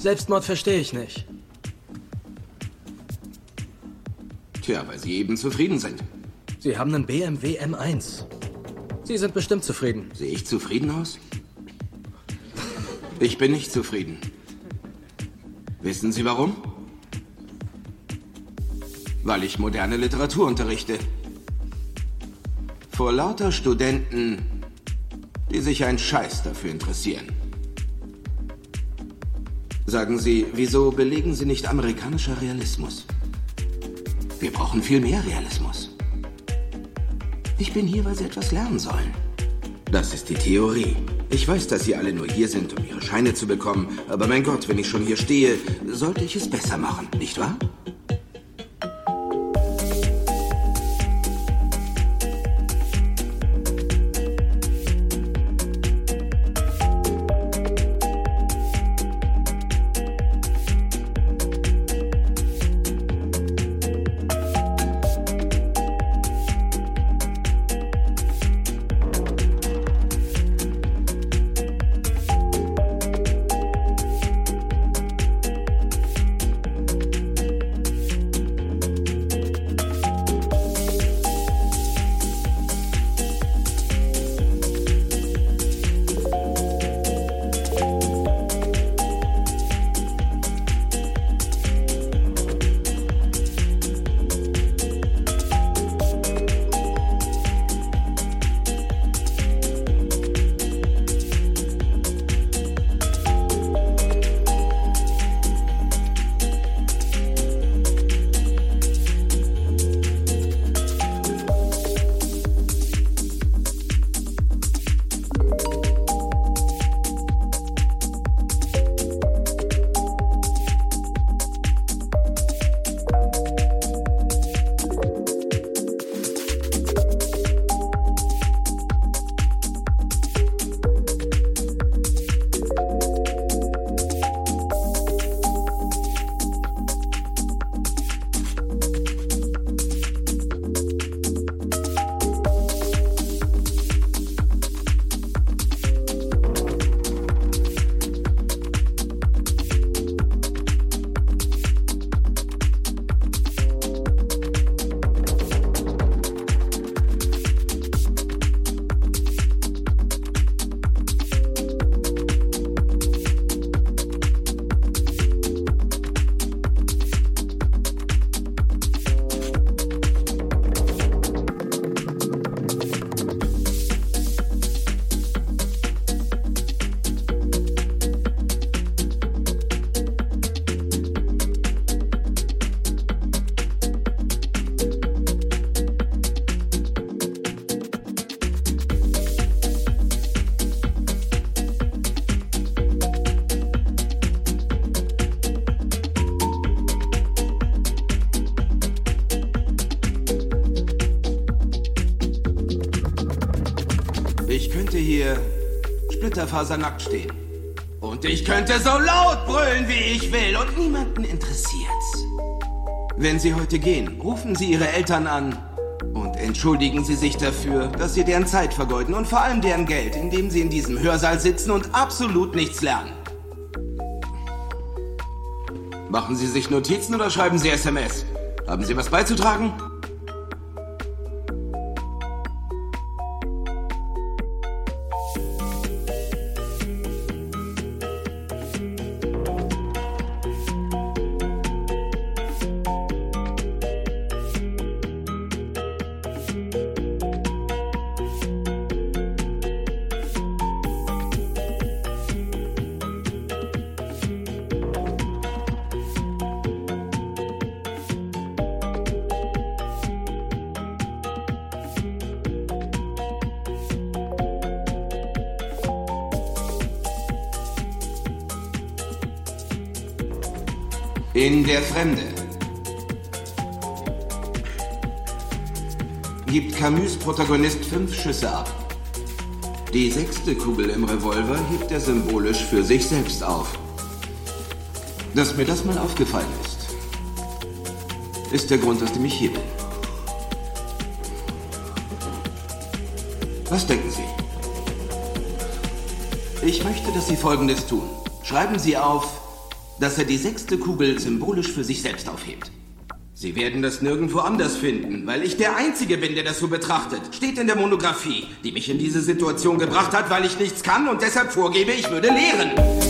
Selbstmord verstehe ich nicht. Tja, weil Sie eben zufrieden sind. Sie haben einen BMW M1. Sie sind bestimmt zufrieden. Sehe ich zufrieden aus? Ich bin nicht zufrieden. Wissen Sie warum? Weil ich moderne Literatur unterrichte. Vor lauter Studenten, die sich ein Scheiß dafür interessieren. Sagen Sie, wieso belegen Sie nicht amerikanischer Realismus? Wir brauchen viel mehr Realismus. Ich bin hier, weil Sie etwas lernen sollen. Das ist die Theorie. Ich weiß, dass Sie alle nur hier sind, um Ihre Scheine zu bekommen, aber mein Gott, wenn ich schon hier stehe, sollte ich es besser machen, nicht wahr? Splitterfasernackt stehen. Und ich könnte so laut brüllen, wie ich will. Und niemanden interessiert's. Wenn Sie heute gehen, rufen Sie Ihre Eltern an und entschuldigen Sie sich dafür, dass Sie deren Zeit vergeuden und vor allem deren Geld, indem Sie in diesem Hörsaal sitzen und absolut nichts lernen. Machen Sie sich Notizen oder schreiben Sie SMS? Haben Sie was beizutragen? Der Fremde. Gibt Camus Protagonist fünf Schüsse ab. Die sechste Kugel im Revolver hebt er symbolisch für sich selbst auf. Dass mir das mal aufgefallen ist, ist der Grund, aus dem ich hier bin. Was denken Sie? Ich möchte, dass Sie Folgendes tun. Schreiben Sie auf dass er die sechste Kugel symbolisch für sich selbst aufhebt. Sie werden das nirgendwo anders finden, weil ich der Einzige bin, der das so betrachtet. Steht in der Monographie, die mich in diese Situation gebracht hat, weil ich nichts kann und deshalb vorgebe, ich würde lehren.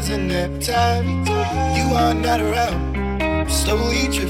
rising every time you are not around. Slowly drifting.